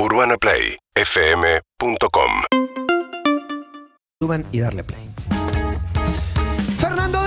UrbanaPlayFM.com Suban y darle play. ¡Fernando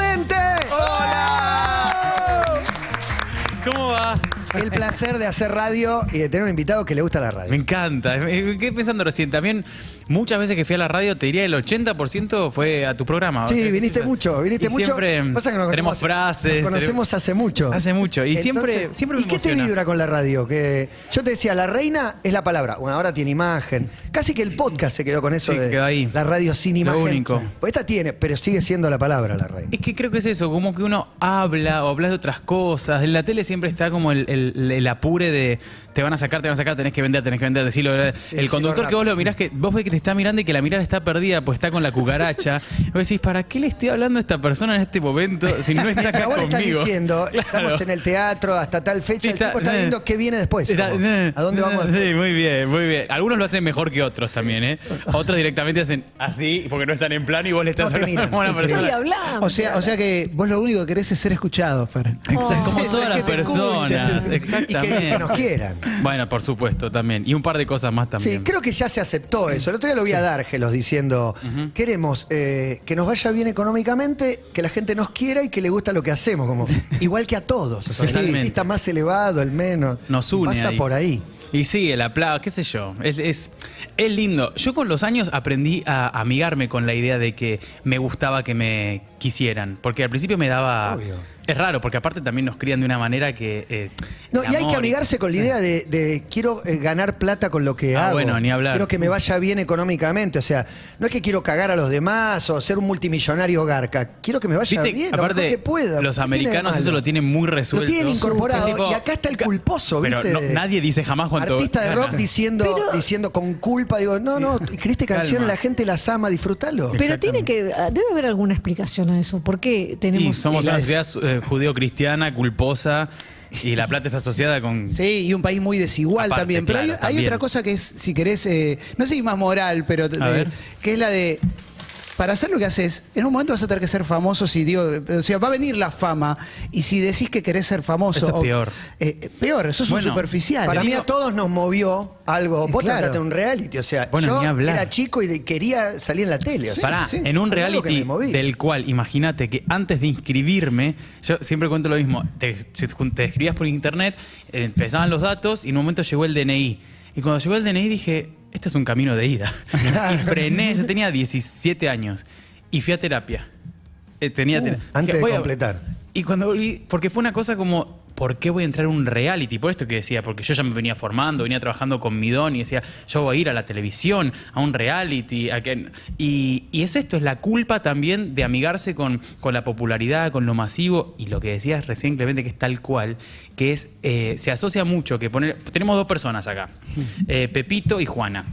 El placer de hacer radio y de tener un invitado que le gusta la Me radio. encanta. Me me quedé pensando recién. También, muchas veces que fui a la radio, te diría el 80% fue a tu programa. Sí, viniste mucho, viniste Y mucho. Siempre Pasa que nos tenemos frases. nos conocemos hace mucho. Hace mucho. Y siempre- siempre me ¿Y qué te vibra con la radio? Que yo te decía, la reina es la palabra. Bueno, ahora tiene imagen. Casi que el podcast se quedó con eso Sí, de quedó ahí. la radio sin Lo imagen. único. Pues esta tiene, pero sigue siendo la palabra la reina. Es que creo que es eso, como que uno habla o habla de otras cosas. En la tele siempre está como el, el- el apure de te van a sacar, te van a sacar, tenés que vender, tenés que vender, decirlo. el decirlo conductor que vos lo mirás, que vos ves que te está mirando y que la mirada está perdida, pues está con la cucaracha. vos decís, ¿para qué le estoy hablando a esta persona en este momento si no está acá le estás conmigo? diciendo, Claro. estamos en el teatro hasta tal fecha, Sí, el tipo está viendo qué viene después. está- como, ¿A dónde vamos Sí, muy bien, muy bien. Algunos lo hacen mejor que otros también, ¿eh? Otros directamente hacen así porque no están en plano y vos le estás No hablando miran, como una y te persona. Estoy hablando. O sea, o sea que vos lo único que querés es ser escuchado, Fer. Exacto, como Sí, todas las personas. Exactamente. Y que, que nos quieran. Bueno, por supuesto, también. Y un par de cosas más también. Sí, creo que ya se aceptó eso. El otro día lo vi a Dárgelos diciendo, queremos eh, que nos vaya bien económicamente, que la gente nos quiera y que le gusta lo que hacemos, como igual que a todos. O sea, el artista más elevado, el menos. Nos une Pasa ahí. por ahí. Y sí, el aplauso, qué sé yo. Es, es, es lindo. Yo con los años aprendí a amigarme con la idea de que me gustaba que me quisieran. Porque al principio me daba. Obvio. Es raro, porque aparte también nos crían de una manera que. eh, No, y hay que amigarse con la idea de, de quiero eh, ganar plata con lo que Ah, hago. bueno, ni hablar. Quiero que me vaya bien económicamente. O sea, no es que quiero cagar a los demás o ser un multimillonario garca. Quiero que me vaya Viste, bien, lo aparte, mejor que pueda. los ¿Qué tiene de americanos eso lo tienen muy resuelto. Lo tienen incorporado. Tipo, y acá está el culposo, pero ¿viste? no- nadie dice jamás cuánto. Artista de rock diciendo, Pero- diciendo con culpa, digo, no, no, escribiste canciones, la gente las ama, disfrútalo. Pero tiene que. Debe haber alguna explicación eso. ¿Por qué Y tenemos. somos una sociedad eh, judeo-cristiana, culposa, y la plata está asociada con. Sí, y un país muy desigual Aparte, también. Pero hay- claro, hay, también. otra cosa que es, si querés, eh, no sé si más moral, pero de- ver. que es la de. Para hacer lo que haces, en un momento vas a tener que ser famoso si digo, o sea, va a venir la fama y si decís que querés ser famoso, Eso es o- peor. eh, eh, peor, eso es Bueno, un superficial. Para mí a todos nos movió algo. Vos Claro. trataste un reality, o sea, Bueno, yo era chico y de- quería salir en la tele. O sea, Pará, sí. en un reality del cual, imagínate que antes de inscribirme, yo siempre cuento lo mismo, te, te escribías por internet, eh, empezaban los datos y en un momento llegó el DNI. Y cuando llegó el DNI dije, esto es un camino de ida. y frené, yo tenía 17 años y fui a terapia. Eh, tenía Uh, tera- antes de voy a- completar. Y cuando volví, porque fue una cosa como, ¿por qué voy a entrar a un reality? Por esto que decía, porque yo ya me venía formando, venía trabajando con mi don y decía, yo voy a ir a la televisión, a un reality. a que- y, y es esto, es la culpa también de amigarse con, con la popularidad, con lo masivo y lo que decías recién, Clemente, que es tal cual, que es, eh, se asocia mucho, que poner, tenemos dos personas acá, eh, Pepito y Juana.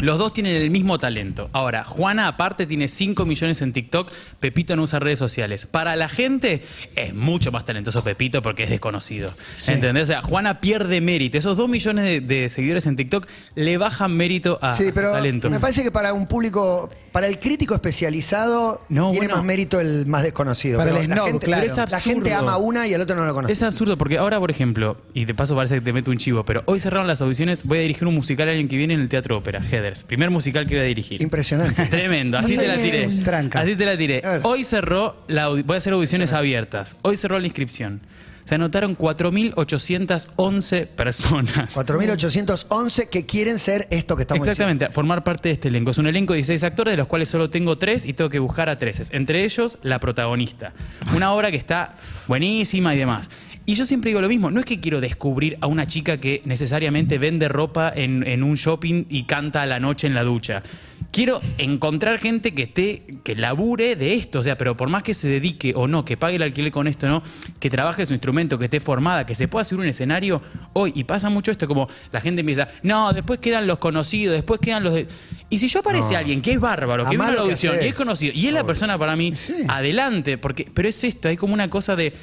Los dos tienen el mismo talento. Ahora, Juana aparte tiene 5 millones en TikTok, Pepito no usa redes sociales. Para la gente es mucho más talentoso Pepito porque es desconocido. ¿Entendés? O sea, Juana pierde mérito. Esos 2 millones de, de seguidores en TikTok le bajan mérito a, a Sí, su pero talento. me parece que para un público, para el crítico especializado, No, tiene bueno. más mérito el más desconocido. Para Pero el la, snob, gente, claro. Pero es la gente absurdo. ama una y el otro no lo conoce. Es absurdo porque ahora, por ejemplo, y de paso parece que te meto un chivo, pero hoy cerraron las audiciones, voy a dirigir un musical el año que viene en el Teatro Ópera, Primer musical que voy a dirigir. Impresionante. Tremendo, así te la tiré. Tranca. Así te la tiré. Hoy cerró, la, voy a hacer audiciones abiertas. Hoy cerró la inscripción. Se anotaron 4.811 personas. 4.811 que quieren ser esto que estamos Exactamente, formar parte de este elenco. Es un elenco de 16 actores, de los cuales solo tengo tres y tengo que buscar a tres. Entre ellos, la protagonista. Una obra que está buenísima y demás. Y yo siempre digo lo mismo, no es que quiero descubrir a una chica que necesariamente vende ropa en, en un shopping y canta a la noche en la ducha. Quiero encontrar gente que esté, que labure de esto, o sea, pero por más que se dedique o no, que pague el alquiler con esto, ¿no? Que trabaje su instrumento, que esté formada, que se pueda subir un escenario hoy. Y pasa mucho esto, como la gente empieza, no, después quedan los conocidos, después quedan los de. Y si yo aparece No. alguien que es bárbaro, que Amá vino a la audición y es conocido, y es la persona para mí, Sí. adelante, porque, pero es esto, hay como una cosa de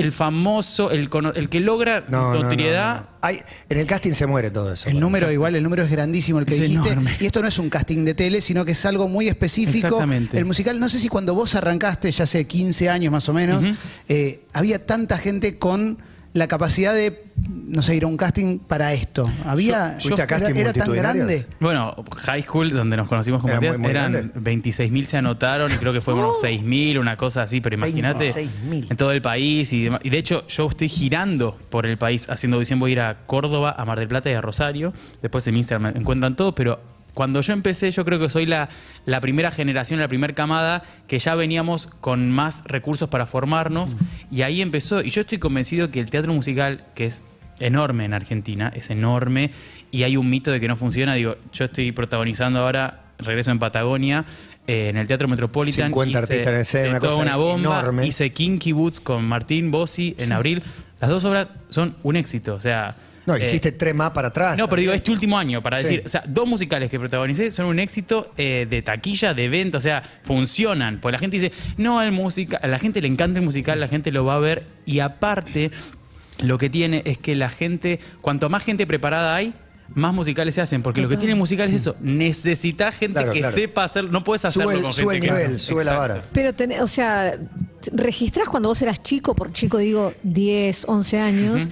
el famoso, el, cono- el que logra No, no, no, notoriedad. no, no. Hay- en el casting se muere todo eso. El número, igual, el número es grandísimo el que Es dijiste. enorme. Y esto no es un casting de tele, sino que es algo muy específico. Exactamente. El musical, no sé si cuando vos arrancaste, ya hace 15 años más o menos, eh, había tanta gente con la capacidad de, no sé, ir a un casting para esto? ¿Había, Yo- ¿Fuiste a era- casting era, tan grande? Bueno, high school, donde nos conocimos como Era muy, tías, muy eran grande. 26.000 se anotaron y creo que fue unos Oh. 6.000, una cosa así, pero imagínate 26.000. en todo el país. Y, demás. y de hecho, yo estoy girando por el país haciendo audición. Voy a ir a Córdoba, a Mar del Plata y a Rosario. Después en Instagram me encuentran todo, pero cuando yo empecé, yo creo que soy la, la primera generación, la primera camada que ya veníamos con más recursos para formarnos. Y ahí empezó. Y yo estoy convencido que el teatro musical, que es enorme en Argentina, es enorme, y hay un mito de que no funciona. Digo, yo estoy protagonizando ahora, regreso en Patagonia, eh, en el Teatro Metropolitan. 50 hice- artistas en escena, una cosa una bomba. enorme. Hice Kinky Boots con Martín Bossi en abril. Las dos obras son un éxito, o sea... No, eh, hiciste tres más para atrás. no, pero digo, este último año, para Sí. decir, o sea, dos musicales que protagonicé son un éxito eh, de taquilla, de venta, o sea, funcionan. Porque la gente dice, no, el musical, a la gente le encanta el musical, la gente lo va a ver. Y aparte, lo que tiene es que la gente, cuanto más gente preparada hay, más musicales se hacen. Porque lo que tiene el musical es eso, necesitas gente Claro, que claro. sepa hacer, no puedes hacerlo Sube el- con sube gente el que- nivel, sube la vara. Pero, ten- o sea, registrás cuando vos eras chico, por chico digo 10, 11 años,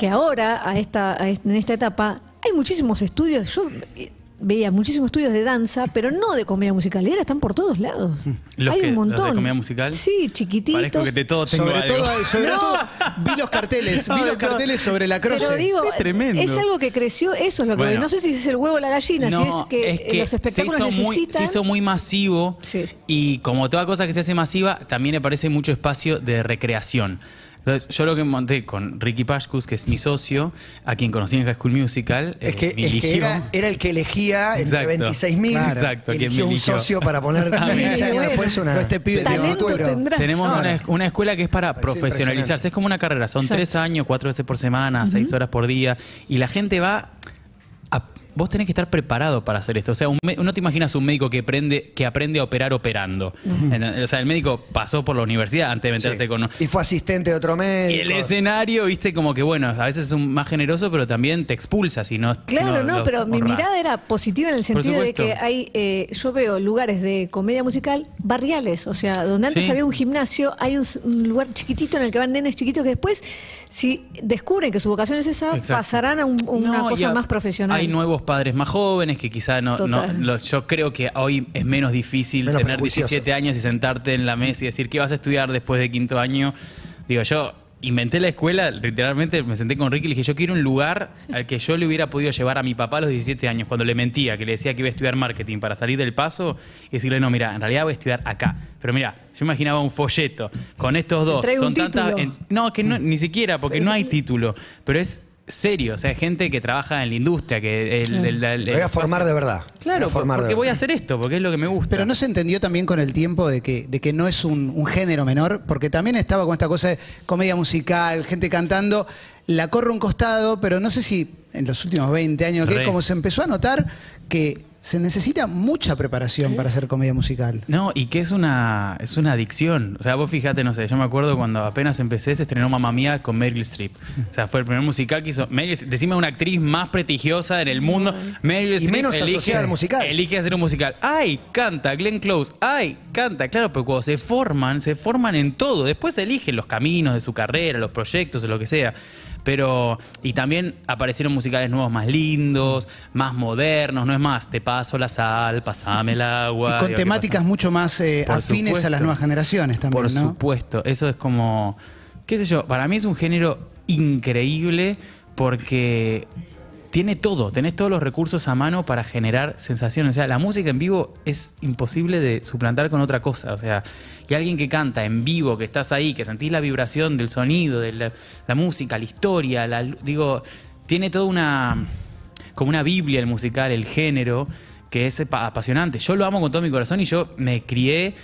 que ahora, a esta, a est- en esta etapa, hay muchísimos estudios. Yo eh, veía muchísimos estudios de danza, pero no de comedia musical. Y ahora están por todos lados. ¿Los hay que- un los de montón. comedia musical? Sí, chiquititos. Parezco que de todo tengo Sobre algo. todo, sobre No. todo, vi los carteles, vi los carteles sobre la Pero croce. digo, Es tremendo. es algo que creció, eso es lo que Bueno. no sé si es el huevo o la gallina, si es que, los espectáculos se hizo, muy, necesitan. se hizo muy masivo Sí. y como toda cosa que se hace masiva, también le parece mucho espacio de recreación. Entonces, yo lo que monté con Ricky Pashkus, que es mi socio, a quien conocí en High School Musical, Es eh, que, me es que eligió. era, era el que elegía entre Exacto. 26.000 Claro. Exacto, eligió me un socio para poner 15 años después una, Pero este pibe. Tenemos No, una, no. una escuela que es para Parece profesionalizarse. Es como una carrera. Son Exacto. tres años, cuatro veces por semana, seis horas por día. Y la gente va. A- vos tenés que estar preparado para hacer esto. O sea, un no te imaginas un médico que aprende, que aprende a operar operando. O sea, el médico pasó por la universidad antes de meterte Sí. con. Y fue asistente de otro Y médico. el escenario, viste, como que bueno, a veces es un más generoso, pero también te expulsa si no. si Claro, no, lo pero mi mirada era positiva en el sentido de que hay, eh, yo veo lugares de comedia musical barriales, o sea, donde antes Sí. había un gimnasio, hay un, un lugar chiquitito en el que van nenes chiquitos que después, si descubren que su vocación es esa, Exacto. pasarán a un- una No, cosa a- más profesional. Hay nuevos padres más jóvenes que quizá no. no- Total. lo- yo creo que hoy es menos difícil Menos tener prejuicioso. 17 años y sentarte en la mesa y decir qué vas a estudiar después de quinto año. Digo, yo inventé la escuela, literalmente me senté con Ricky y le dije, yo quiero un lugar al que yo le hubiera podido llevar a mi papá a los 17 años, cuando le mentía, que le decía que iba a estudiar marketing para salir del paso y decirle, no, mira, en realidad voy a estudiar acá. Pero mira, yo imaginaba un folleto con estos dos. Son tantas. en- no, que no, ni siquiera, porque no hay título. Pero es serio, o sea, gente que trabaja en la industria, que el, el- el- Me voy a formar de verdad. Claro, voy formar de porque voy a verdad. hacer esto, porque es lo que me gusta. Pero no se entendió también con el tiempo de que, de que no es un, un género menor, porque también estaba con esta cosa de comedia musical, gente cantando, la corre un costado, pero no sé si en los últimos 20 años, que Re. como se empezó a notar que se necesita mucha preparación para hacer comedia musical. No, y que es una, es una adicción. O sea, vos fíjate, no sé, yo me acuerdo cuando apenas empecé, se estrenó Mamma Mía con Meryl Streep. O sea, fue el primer musical que hizo. Meryl, decime una actriz más prestigiosa en el mundo. Meryl Y Streep menos elige, asociada al musical. elige hacer un musical. ¡Ay! Canta Glenn Close. ¡Ay! Canta. Claro, pero cuando se forman, se forman en todo. Después eligen los caminos de su carrera, los proyectos, o lo que sea. Pero, y también aparecieron musicales nuevos más lindos, más modernos, no es más, te paso la sal, pasame el agua. Y con digo, ¿qué temáticas mucho más eh, afines a las nuevas generaciones también, Por ¿no? supuesto, eso es como, qué sé yo, para mí es un género increíble porque tiene todo, tenés todos los recursos a mano para generar sensaciones. O sea, la música en vivo es imposible de suplantar con otra cosa. O sea, que alguien que canta en vivo, que estás ahí, que sentís la vibración del sonido, de la, la música, la historia, la, digo, tiene toda una, como una Biblia el musical, el género, que es apa- apasionante. Yo lo amo con todo mi corazón y yo me crié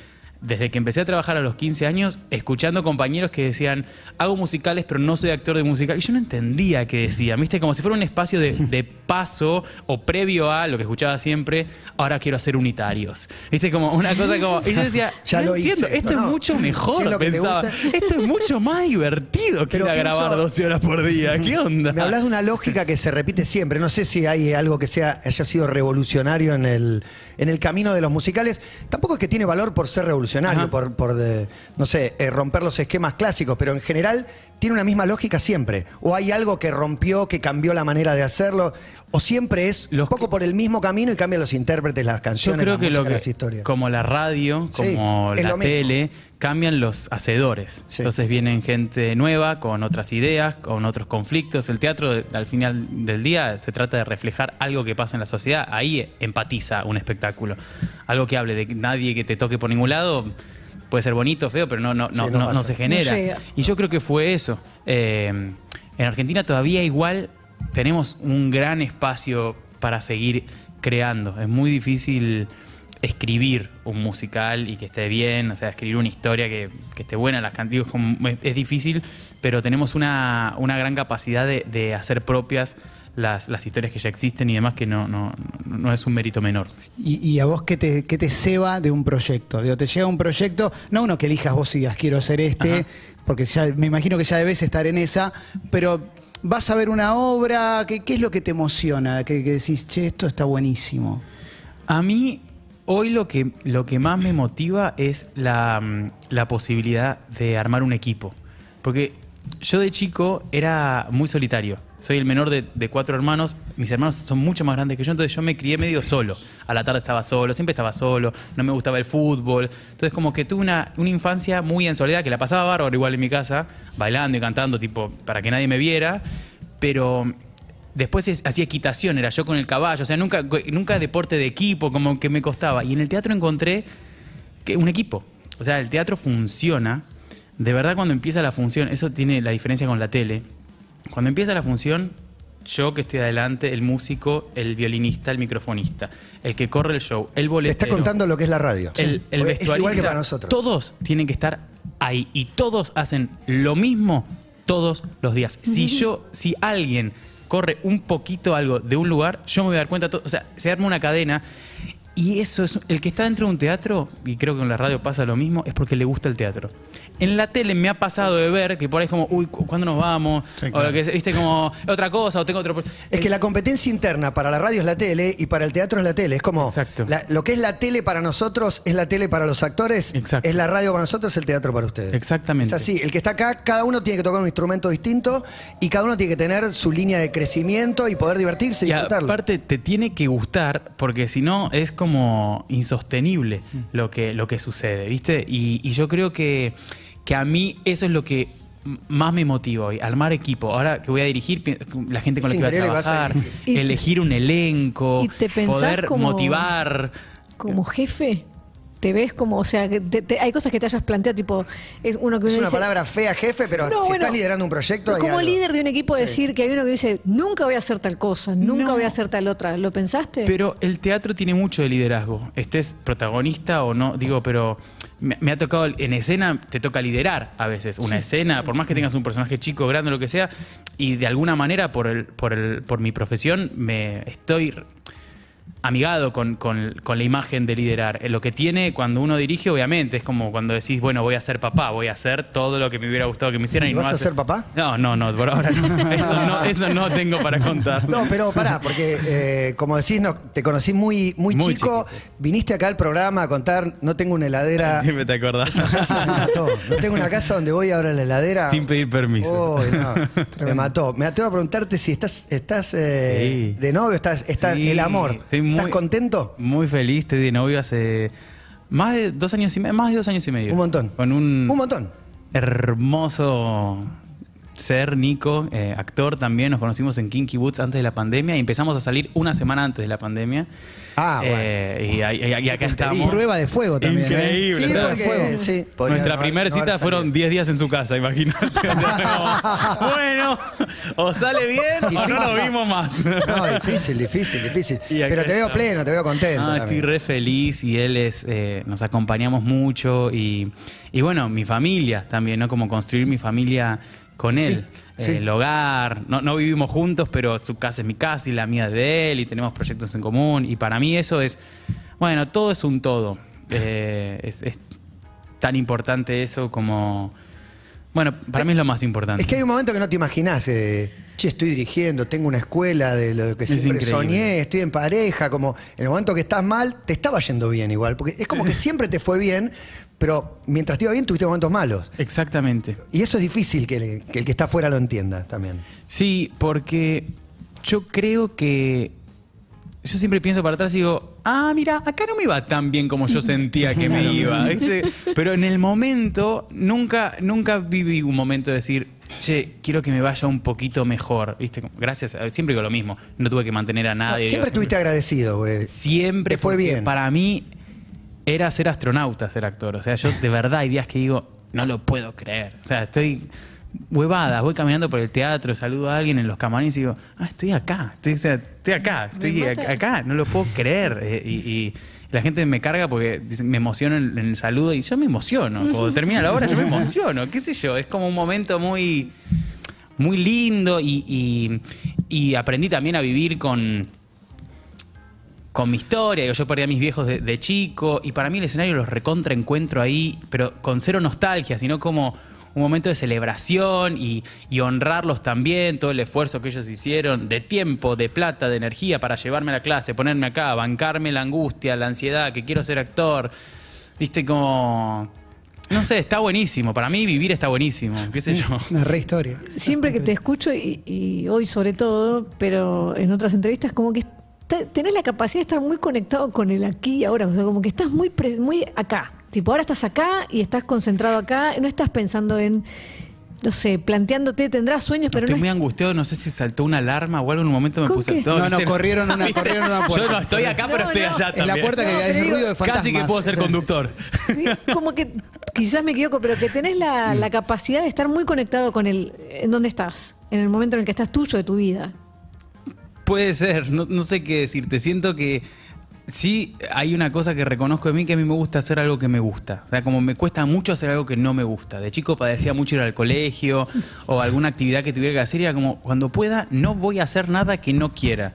desde que empecé a trabajar a los 15 años, escuchando compañeros que decían, hago musicales, pero no soy actor de musical. Y yo no entendía qué decían, ¿viste? Como si fuera un espacio de, de paso o previo a lo que escuchaba siempre, ahora quiero hacer unitarios. ¿Viste? Como una cosa como... Y yo decía, Ya no lo entiendo, esto, esto no. es mucho mejor, pensaba. Esto es mucho más divertido que ir a grabar 12 horas por día. ¿Qué onda? Me hablas de una lógica que se repite siempre. No sé si hay algo que sea, haya sido revolucionario en el, en el camino de los musicales. Tampoco es que tiene valor por ser revolucionario. Revolucionario, Ajá. por, por de- no sé, eh, romper los esquemas clásicos, pero en general tiene una misma lógica siempre. O hay algo que rompió, que cambió la manera de hacerlo, o siempre es un poco por el mismo camino y cambian los intérpretes, las Yo canciones, creo la que lo que, las historias. como la radio, como la mismo. Cambian los hacedores. Sí. Entonces vienen gente nueva, con otras ideas, con otros conflictos. El teatro, al final del día, se trata de reflejar algo que pasa en la sociedad. Ahí empatiza un espectáculo. Algo que hable de nadie que te toque por ningún lado. Puede ser bonito, feo, pero no, no, Sí, no, no se genera. Y yo creo que fue eso. Eh, en Argentina todavía igual tenemos un gran espacio para seguir creando. Es muy difícil escribir un musical y que esté bien, o sea, escribir una historia que, que esté buena, las canciones es, es difícil, pero tenemos una, una gran capacidad de, de hacer propias las, las historias que ya existen y demás, que no, no, no es un mérito menor. ¿Y, y a vos qué te, qué te ceba de un proyecto? Digo, te llega un proyecto, no uno que elijas vos y digas quiero hacer este, Ajá. porque ya, me imagino que ya debes estar en esa, pero vas a ver una obra, ¿qué, qué es lo que te emociona? Que, que decís, che, esto está buenísimo. A mí, hoy lo que, lo que más me motiva es la, mm, la posibilidad de armar un equipo. Porque yo de chico era muy solitario. Soy el menor de, cuatro hermanos. Mis hermanos son mucho más grandes que yo, entonces yo me crié medio solo. A la tarde estaba solo, siempre estaba solo, no me gustaba el fútbol. Entonces como que tuve una, una infancia muy en soledad, que la pasaba bárbaro igual en mi casa, bailando y cantando, tipo, para que nadie me viera. Pero Después es- hacía equitación, era yo con el caballo, o sea, nunca, nunca deporte de equipo, como que me costaba. Y en el teatro encontré que un equipo. O sea, el teatro funciona. De verdad, cuando empieza la función, eso tiene la diferencia con la tele. Cuando empieza la función, yo que estoy adelante, el músico, el violinista, el microfonista, el que corre el show, el Le boletero. está contando lo que es la radio. El, el es igual que para nosotros. Todos tienen que estar ahí y todos hacen lo mismo todos los días. Si yo, si alguien corre un poquito algo de un lugar, yo me voy a dar cuenta, o sea, se arma una cadena y eso es el que está dentro de un teatro y creo que en la radio pasa lo mismo es porque le gusta el teatro. En la tele me ha pasado de ver que por ahí es como, uy, ¿cu- ¿cuándo nos vamos? Sí, O claro. que es, viste como otra cosa o tengo otro Es que la competencia interna para la radio es la tele y para el teatro es la tele. Es como Exacto. la- lo que es la tele para nosotros es la tele para los actores, Exacto. es la radio para nosotros, es el teatro para ustedes. Exactamente. Es así, el que está acá, cada uno tiene que tocar un instrumento distinto y cada uno tiene que tener su línea de crecimiento y poder divertirse y Y disfrutarlo. aparte te tiene que gustar porque si no es como insostenible lo que, lo que sucede, ¿viste? Y, y yo creo que, que a mí eso es lo que más me motiva hoy, armar equipo. Ahora que voy a dirigir, la gente con la que voy a trabajar, elegir un elenco, ¿Y te poder como- motivar. como jefe. ¿Te ves como, o sea, que te- te- hay cosas que te hayas planteado, tipo, es uno que es una dice, palabra fea, jefe, pero No, si bueno, estás liderando un proyecto. hay Como algo. líder de un equipo, Sí. decir que hay uno que dice, nunca voy a hacer tal cosa, nunca No. voy a hacer tal otra. ¿Lo pensaste? Pero el teatro tiene mucho de liderazgo. Estés protagonista o no, digo, pero me, me ha tocado en escena, te toca liderar a veces una escena, por más que tengas un personaje chico, grande, lo que sea, y de alguna manera por el, por el, por mi profesión me estoy amigado con, con- con la imagen de liderar. Eh, Lo que tiene cuando uno dirige, obviamente, es como cuando decís, bueno, voy a ser papá, voy a hacer todo lo que me hubiera gustado que me hicieran. ¿Y no vas a ser papá? No, no, no, por ahora no. Eso no, eso no tengo para contar. No, pero pará, porque eh, como decís, no, te conocí muy, muy, Muy chico, chiquito. viniste acá al programa a contar, no tengo una heladera. Siempre te acordás. Me mató. No tengo una casa donde voy ahora a la heladera. Sin pedir permiso. No, me mató. Me atrevo a preguntarte si estás, estás eh, Sí. de novio, estás, estás Sí, el amor. estoy muy- ¿Estás contento? Muy feliz, estoy de novio hace más de dos años y medio, más de dos años y medio. Un montón. Con un, Un montón. hermoso ser, Nico, eh, actor también. Nos conocimos en Kinky Boots antes de la pandemia y empezamos a salir una semana antes de la pandemia. Ah, Eh, y, ahí- y- y acá estamos. Prueba de fuego también. ¿eh? Increíble. Sí, ¿verdad? porque sí, podría Nuestra no- primera no cita fueron salido. 10 días en su casa, imagínate. O sea, como, bueno, o sale bien o no nos vimos más. No, difícil, difícil, difícil. Pero te veo pleno, te veo contento. Ah, estoy re feliz y él es, eh, nos acompañamos mucho y, y bueno, mi familia también, ¿no? Como construir mi familia con él. Sí, sí. Eh, el hogar, no, no vivimos juntos, pero su casa es mi casa y la mía es de él y tenemos proyectos en común y para mí eso es, bueno, todo es un todo. Eh, es, es tan importante eso como, bueno, para mí es lo más importante. Es que hay un momento que no te imaginás. eh, che, estoy dirigiendo, tengo una escuela de lo que Es siempre increíble. soñé, estoy en pareja, como en el momento que estás mal, te estaba yendo bien igual, porque es como que siempre te fue bien, pero mientras te iba bien tuviste momentos malos. Exactamente. Y eso es difícil que el que, el que está afuera lo entienda también. Sí, porque yo creo que. Yo siempre pienso para atrás y digo, ah, mira, acá no me iba tan bien como yo sentía que me iba. ¿viste? Pero en el momento, nunca, nunca viví un momento de decir, che, quiero que me vaya un poquito mejor. ¿Viste? Gracias, a- siempre digo lo mismo. No tuve que mantener a nadie. Siempre estuviste agradecido, güey. Siempre Te fue bien. Para mí era ser astronauta, ser actor. O sea, yo de verdad hay días que digo, no lo puedo creer. O sea, estoy huevada, voy caminando por el teatro, saludo a alguien en los camarines y digo, ah, estoy acá, estoy, o sea, estoy acá, estoy acá, no lo puedo creer. Eh, y, y la gente me carga porque me emociono en, en el saludo y yo me emociono. Cuando termina la obra yo me emociono, qué sé yo, es como un momento muy muy lindo y, y- y aprendí también a vivir con, con mi historia. Yo perdí a mis viejos de, de chico y para mí el escenario los recontra encuentro ahí, pero con cero nostalgia, sino como un momento de celebración y, y honrarlos también, todo el esfuerzo que ellos hicieron, de tiempo, de plata, de energía para llevarme a la clase, ponerme acá, bancarme la angustia, la ansiedad, que quiero ser actor. Viste como... No sé, está buenísimo. Para mí vivir está buenísimo, qué sé yo. Una re historia. Siempre que te escucho, y, y hoy sobre todo, pero en otras entrevistas, como que tenés la capacidad de estar muy conectado con el aquí y ahora. O sea, como que estás muy, pre- muy acá. Tipo, ahora estás acá y estás concentrado acá. No estás pensando en, no sé, planteándote, tendrás sueños, pero Estoy no muy es- angustiado, no sé si saltó una alarma o algo en un momento me ¿Con puse todo. No, no, corrieron una- corrieron una puerta. Yo no estoy acá, pero No, estoy no. allá Es la también. puerta que pero ruido de fantasmas. Casi que puedo ser conductor. como que quizás me equivoco, pero que tenés la, Mm. la capacidad de estar muy conectado con el en dónde estás, en el momento en el que estás tuyo de tu vida. Puede ser, no, no sé qué decirte. Siento que sí hay una cosa que reconozco de mí que a mí me gusta hacer algo que me gusta. O sea, como me cuesta mucho hacer algo que no me gusta. De chico padecía mucho ir al colegio o alguna actividad que tuviera que hacer y era como, cuando pueda, no voy a hacer nada que no quiera.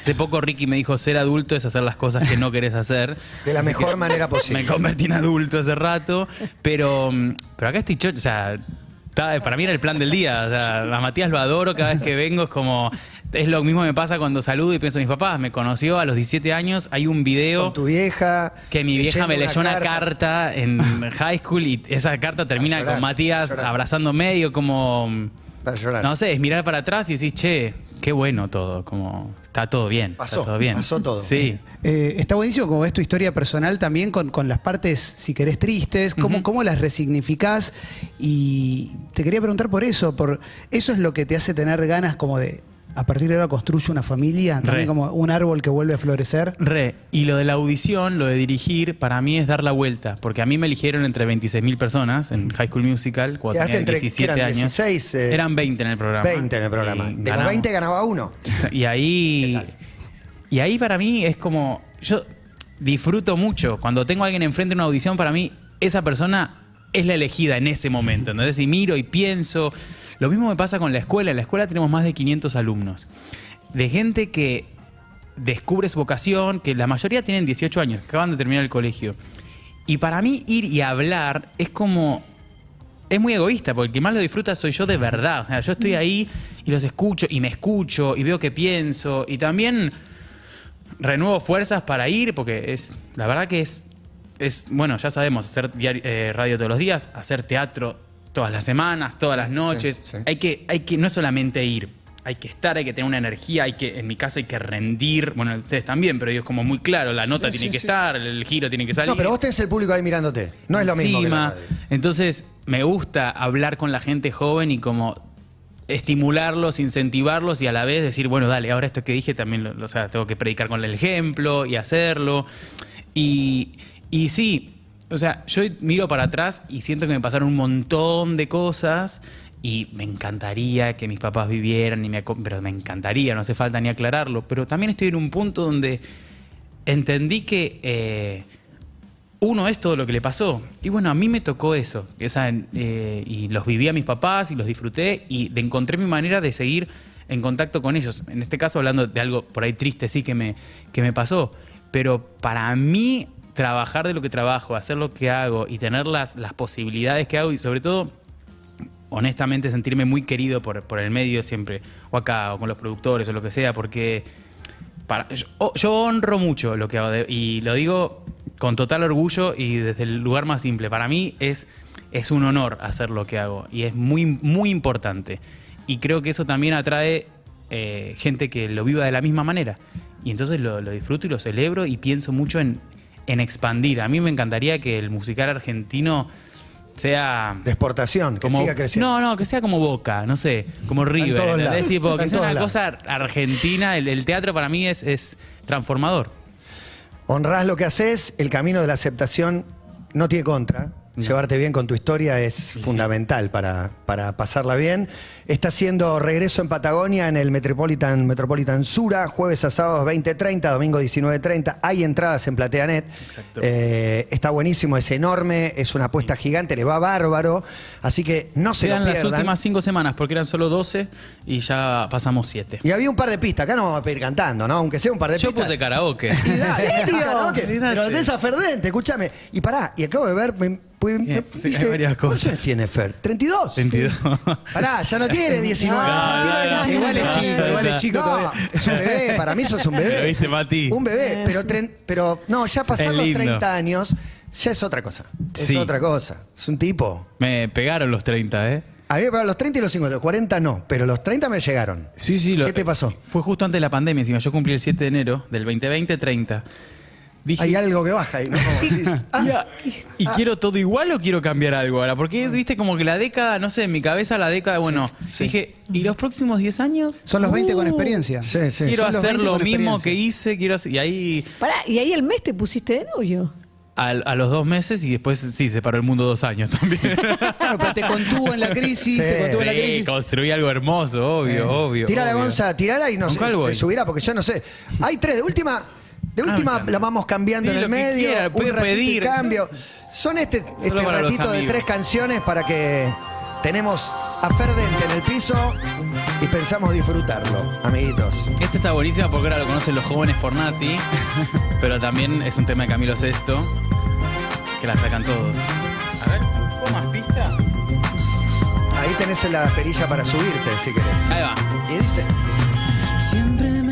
Hace poco Ricky me dijo, ser adulto es hacer las cosas que no querés hacer. De la mejor manera posible. Me convertí en adulto hace rato, pero, pero acá estoy chocho, o sea, para mí era el plan del día. O sea, a Matías lo adoro, cada vez que vengo es como... Es lo mismo que me pasa cuando saludo y pienso en mis papás. Me conoció a los 17 años, hay un video Con tu vieja. que mi vieja me leyó una carta en high school y esa carta termina llorar, con Matías a llorar. abrazando medio como... Para llorar. No sé, es mirar para atrás y decís, che, qué bueno todo, como está todo bien. está Pasó, todo bien. pasó todo. Sí. Eh, está buenísimo como ves tu historia personal también con, con las partes, si querés, tristes, cómo, cómo las resignificás. Y te quería preguntar por eso, por eso es lo que te hace tener ganas como de, a partir de ahora construye una familia, también Re. como un árbol que vuelve a florecer. Re, y lo de la audición, lo de dirigir, para mí es dar la vuelta, porque a mí me eligieron entre 26.000 personas en High School Musical, cuando Quedaste tenía entre- 17 ¿qué eran? años. 16, eh, eran 20 en el programa. 20 en el programa. De los ganamos. 20 ganaba uno. Y ahí, y ahí para mí es como, yo disfruto mucho, cuando tengo a alguien enfrente en una audición, para mí esa persona es la elegida en ese momento, ¿entendés? Y miro y pienso. Lo mismo me pasa con la escuela, en la escuela tenemos más de 500 alumnos, de gente que descubre su vocación, que la mayoría tienen 18 años, que acaban de terminar el colegio. Y para mí ir y hablar es como es muy egoísta, porque el que más lo disfruta soy yo de verdad. O sea, yo estoy ahí y los escucho y me escucho y veo que pienso y también renuevo fuerzas para ir, porque es la verdad que es, es bueno, ya sabemos, hacer eh, radio todos los días, hacer teatro todas las semanas, todas las noches. sí. Hay, que, hay que, no es solamente ir, hay que estar, hay que tener una energía, hay que, en mi caso hay que rendir, bueno, ustedes también, pero es como muy claro, la nota Sí, tiene que estar, el giro tiene que salir. No, pero vos tenés el público ahí mirándote. No es lo mismo que la encima. radio. Entonces, me gusta hablar con la gente joven y como estimularlos, incentivarlos y a la vez decir, bueno, dale, ahora esto que dije también, lo, o sea, tengo que predicar con el ejemplo y hacerlo. Y, y sí, o sea, yo miro para atrás y siento que me pasaron un montón de cosas y me encantaría que mis papás vivieran, y me, pero me encantaría, no hace falta ni aclararlo, pero también estoy en un punto donde entendí que... eh, uno es todo lo que le pasó. Y bueno, a mí me tocó eso. Eh, y los viví a mis papás y los disfruté y encontré mi manera de seguir en contacto con ellos. En este caso hablando de algo por ahí triste, sí, que me, que me pasó. Pero para mí, trabajar de lo que trabajo, hacer lo que hago y tener las, las posibilidades que hago y sobre todo honestamente sentirme muy querido por, por el medio siempre, o acá, o con los productores, o lo que sea, porque para, yo, honro mucho lo que hago y lo digo con total orgullo y desde el lugar más simple. Para mí es, es un honor hacer lo que hago y es muy, muy importante. Y creo que eso también atrae eh, gente que lo viva de la misma manera. Y entonces lo, lo disfruto y lo celebro y pienso mucho en, en expandir. A mí me encantaría que el musical argentino sea De exportación, que siga creciendo. no, no, que sea como Boca, no sé, como River, ¿entendés? lados. Tipo, que en sea una lados. cosa argentina, el, el teatro para mí es, es transformador. Honrás lo que haces, el camino de la aceptación no tiene contra. Llevarte bien con tu historia es fundamental para, para pasarla bien. Está haciendo regreso en Patagonia en el Metropolitan, Metropolitan Sura, jueves a sábados 20.30, domingo 19.30. Hay entradas en PlateaNet. Exacto. Eh, está buenísimo, es enorme, es una apuesta gigante, le va bárbaro. Así que no se Quedan lo las pierdan. últimas cinco semanas, porque eran solo 12 y ya pasamos 7. Y había un par de pistas, acá no vamos a pedir cantando, ¿no? Aunque sea un par de Yo pistas. puse karaoke. Dale, serio? Pero de esa Ferdente, escúchame. Y pará, y acabo de ver. me- pues, Bien, me- sí, hay varias ¿cuántos cosas. años tiene Fer? ¿32? 22. Pará, ya no tiene 19. No, no, no, 22. Igual es chico, igual es chico No, todavía. es un bebé, para mí sos un bebé. ¿Lo viste, Mati? Un bebé, pero, tren- pero no, ya pasar los lindo. 30 años ya es otra cosa. Es Sí. otra cosa. Es un tipo. Me pegaron los 30, ¿eh? A mí me pegaron los 30 y los 50, los 40 no, pero los 30 me llegaron. Sí, sí. lo- ¿Qué te pasó? Fue justo antes de la pandemia, encima. Yo cumplí el 7 de enero del 2020, 30. Dije, Hay algo que baja ahí, ¿no? Decís, ah, Ya, ¿Y quiero todo igual o quiero cambiar algo ahora? Porque es, viste, como que la década, no sé, en mi cabeza la década, bueno, sí. dije, ¿y los próximos 10 años? Son los 20 con Uh, experiencia. Sí, sí. Quiero Son hacer 20 lo mismo que hice, quiero hacer, y ahí Pará, y ahí el mes te pusiste de novio. a, a los dos meses y después sí, se paró el mundo dos años también. Claro, pero te contuvo en la crisis, Sí. te contuvo en la Sí, crisis. construí algo hermoso, obvio, obvio. Tira la obvio. gonza, tirala y no se subirá, porque yo no sé. Hay tres, de última, de última claro. la vamos cambiando Sí, en el medio, quiera, un ratito y pedir. cambio. Son este, este ratito de tres canciones para que tenemos a Ferdente en el piso y pensamos disfrutarlo, amiguitos. Este está buenísimo porque ahora lo conocen los jóvenes por Nati, pero también es un tema de Camilo Sesto, que la sacan todos. A ver, ¿un poco más pista? Ahí tenés la perilla para subirte, si querés. Ahí va. Y dice, Siempre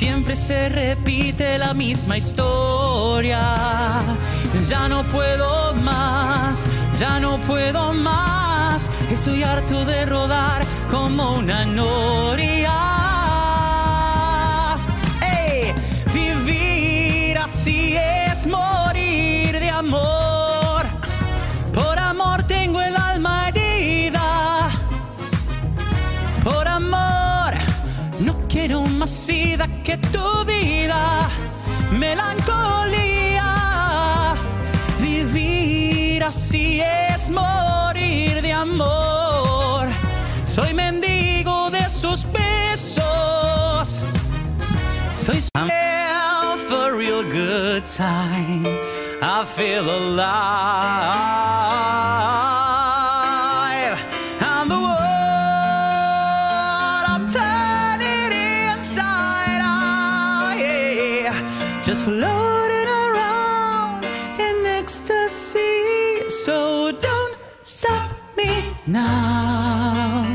Siempre se repite la misma historia. Ya no puedo más, ya no puedo más. Estoy harto de rodar como una noria. Vivir así es morir de amor. Por amor tengo el alma herida. Por amor, no quiero más vida que tu vida. Melancolía. Vivir así es morir de amor. Soy mendigo de sus besos. Soy a real good time. I feel alive. Now.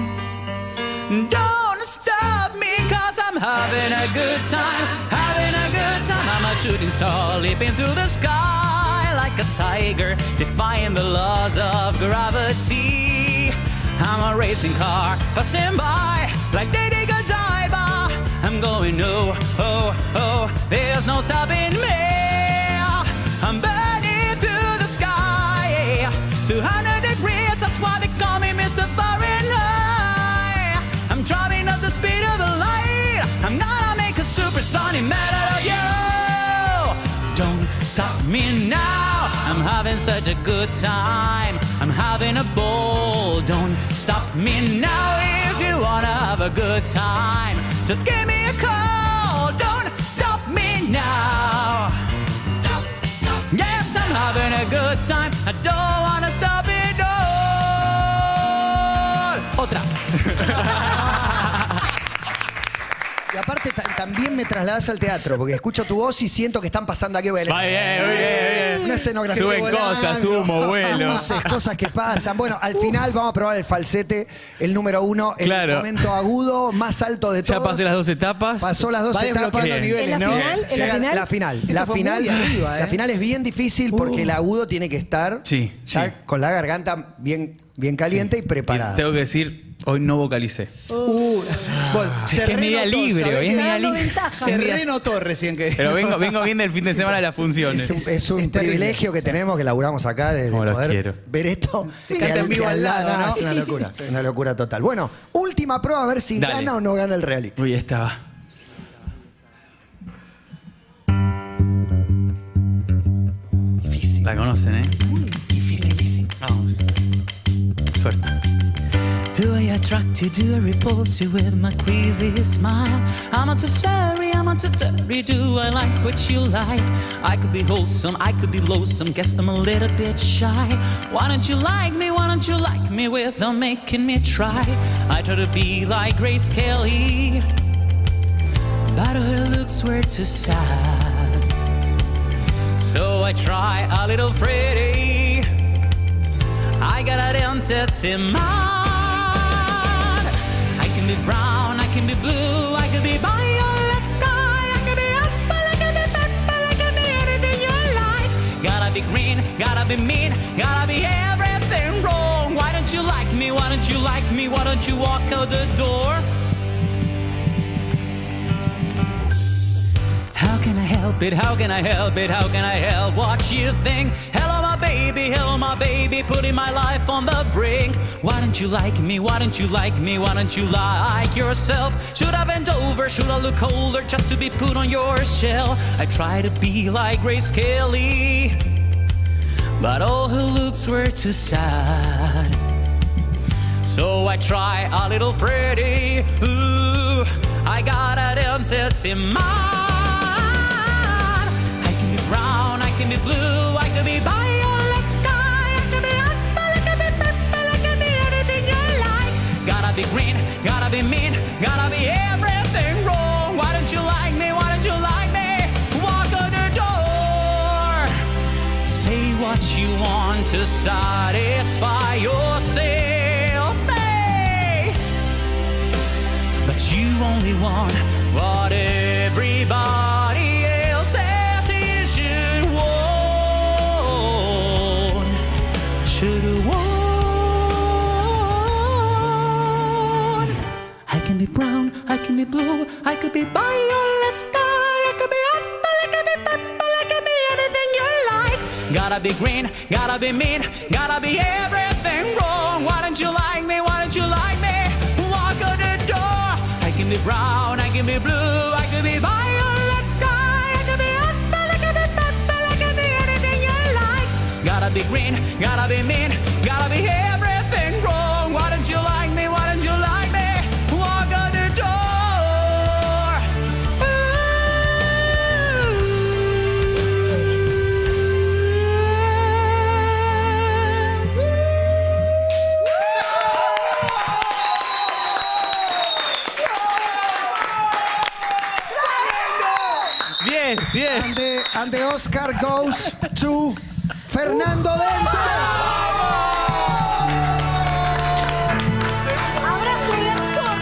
Don't stop me cause I'm having a good time, having a good time. I'm a shooting star leaping through the sky like a tiger, defying the laws of gravity. I'm a racing car passing by like Lady Godiva. I'm going oh, oh, oh, there's no stopping me. I'm burning through the sky, 200 degrees, that's why they call me Mr. Fahrenheit. I'm driving at the speed of the light. I'm gonna make a supersonic man out of you. Don't stop me now. I'm having such a good time. I'm having a ball. Don't stop me now if you wanna have a good time. Just give me a call. Don't stop me now. Don't stop. Yes, I'm having a good time. I don't wanna stop it all. Otra. Y aparte ta- también me trasladas al teatro, porque escucho tu voz y siento que están pasando aquí. bueno, Va bien, muy bien, muy bien. Una escenografía. Suben volando, cosas, humo, vuelo. luces, cosas que pasan. Bueno, al final vamos a probar el falsete, el número uno, el Claro. momento agudo, más alto de Ya todos. pasé las dos etapas. Pasó las dos Va etapas. niveles, ¿En la ¿no? final? ¿En la final? La final. Esto La final, arriba, ¿eh? la final es bien difícil porque el agudo tiene que estar Sí, ya sí. con la garganta bien, bien caliente y preparada. Tengo que decir, hoy no vocalicé. Uh, bueno, Es que es media libre, ¿sabés hoy es media dando libre. ventaja. Se renotó recién que. Pero vengo, vengo bien del fin de semana de las funciones. Es un, es privilegio que tenemos, que laburamos acá, de, de Como los poder quiero. ver esto. Te canta en vivo al lado, ¿no? Es una locura, es una locura total. Bueno, última prueba a ver si Dale. gana o no gana el reality. Uy, estaba. La conocen, ¿eh? Dificilísimo. Vamos. Suerte. Do I attract you? Do I repulse you with my queasy smile? I'm not too flirty, I'm not too dirty. Do I like what you like? I could be wholesome, I could be loathsome. Guess I'm a little bit shy. Why don't you like me? Why don't you like me without making me try? I try to be like Grace Kelly, but her looks were too sad. So I try a little Freddy. I got an entity mind. I can be brown, I can be blue, I can be violet sky, I can be apple, I can be purple, I can be anything you like. Gotta be green, gotta be mean, gotta be everything wrong. Why don't you like me? Why don't you like me? Why don't you walk out the door? How can I help it? How can I help it? How can I help what you think? Hello, my baby, hello, my baby, putting my life on the brink. Why don't you like me? Why don't you like me? Why don't you like yourself? Should I bend over? Should I look older just to be put on your shell? I try to be like Grace Kelly, but all her looks were too sad. So I try a little Freddy. Ooh, I got an entity mind. I can be brown, I can be blue, I can be violet be green, gotta be mean, gotta be everything wrong. Why don't you like me? Why don't you like me? Walk on the door. Say what you want to satisfy yourself. Hey! But you only want what everybody can be blue, I could be violet sky, I could be I could be I could be anything you like. Gotta be green, gotta be mean, gotta be everything wrong. Why don't you like me? Why don't you like me? Walk out the door. I can be brown, I can be blue, I can be violet sky, I can be apple, I can be purple, I can be anything you like. Gotta be green, gotta be mean, gotta be Bien. Ante, ante Oscar goes to Fernando Dentro. Abrazo de actor.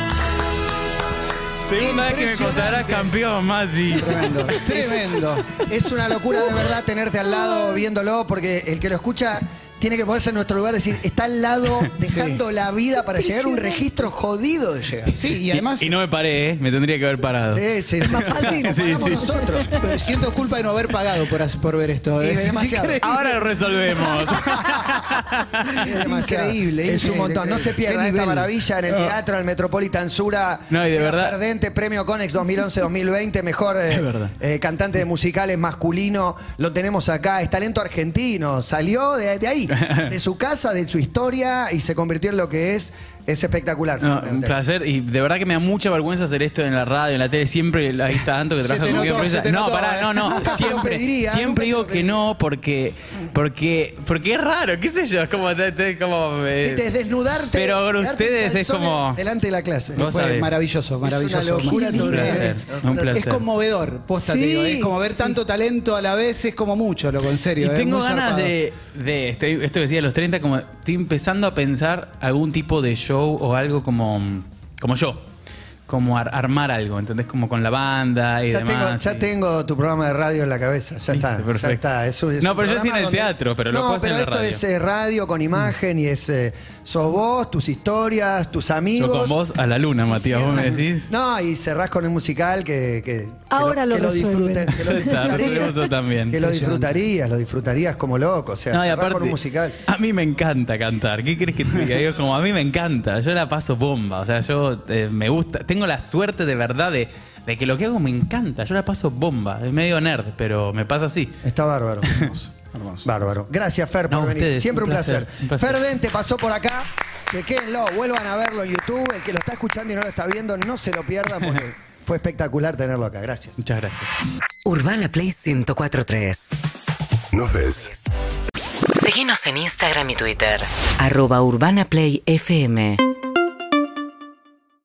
Segunda vez que me consideras campeón, Mati. Tremendo. Tremendo. Es una locura de verdad tenerte al lado viéndolo, porque el que lo escucha tiene que ponerse en nuestro lugar y decir, está al lado dejando la vida para llegar a un registro jodido de llegar. Sí, y además Y no me paré, ¿eh? Me tendría que haber parado. Sí, sí, sí. más fácil. Nos Sí, pagamos sí. nosotros. pero siento culpa de no haber pagado por, por ver esto. Es demasiado. Ahora lo resolvemos. Es demasiado. Increíble, Es un increíble, montón. No se increíble. pierda Qué esta nivel. maravilla en el teatro, en el Metropolitan Sura. No, y de verdad- Ferdente, premio Conex 2011-2020, mejor eh, Es verdad. eh, cantante de musicales masculino. Lo tenemos acá. Es talento argentino. Salió de, de ahí. de su casa, de su historia y se convirtió en lo que es. Es espectacular. No, un placer y de verdad que me da mucha vergüenza hacer esto en la radio, en la tele, siempre ahí está tanto que trabaja notó, te no, pará, eh. no, no, lo siempre, pediría, siempre digo que no porque porque porque es raro, qué sé yo, es como, te- te- como eh, Viste, es desnudarte. Pero con quedarte en ustedes es calzones como Delante de la clase. Vos Fue sabés. maravilloso, maravilloso. Es una locura un placer, un placer. Es conmovedor, posta Sí, te digo. Es como ver sí. tanto talento a la vez, es como mucho, loco, en serio. Y es tengo muy ganas zarpado. de, de estoy- esto que decía de los 30, como estoy empezando a pensar algún tipo de show o algo como, como yo. Como ar- armar algo, ¿entendés? Como con la banda y Ya, demás. tengo, ya y- tengo tu programa de radio en la cabeza, ya está. Perfecto. Ya está. Es un- es No, pero yo sí en el donde- teatro, pero lo no, puedo hacer pero en la esto es eh, radio con imagen y es. eh, sos vos, tus historias, tus amigos. Yo con vos a la luna, Matías, vos me decís. No, y cerrás con el musical que. que- que Ahora lo que lo disfruten. Que lo disfrutarías. resolvemos eso también. Que lo disfrutarías, lo disfrutarías como loco. O sea, No, y aparte, con un musical. a mí me encanta cantar. ¿Qué crees que te diga? Digo, como a mí me encanta. Yo la paso bomba. O sea, yo eh, me gusta. Tengo la suerte de verdad de, de que lo que hago me encanta. Yo la paso bomba. Es medio nerd, pero me pasa así. Está bárbaro. Hermoso. Bárbaro. Gracias, Fer, por No, venir. ustedes, Siempre un un placer. placer, un placer. Fer Dente pasó por acá. Que quédenlo, vuelvan a verlo en YouTube. El que lo está escuchando y no lo está viendo, no se lo pierdan porque fue espectacular tenerlo acá. Gracias. Muchas gracias. Urbana Play 1043. Nos ves. Síguenos en Instagram y Twitter. Arroba Urbana Play FM.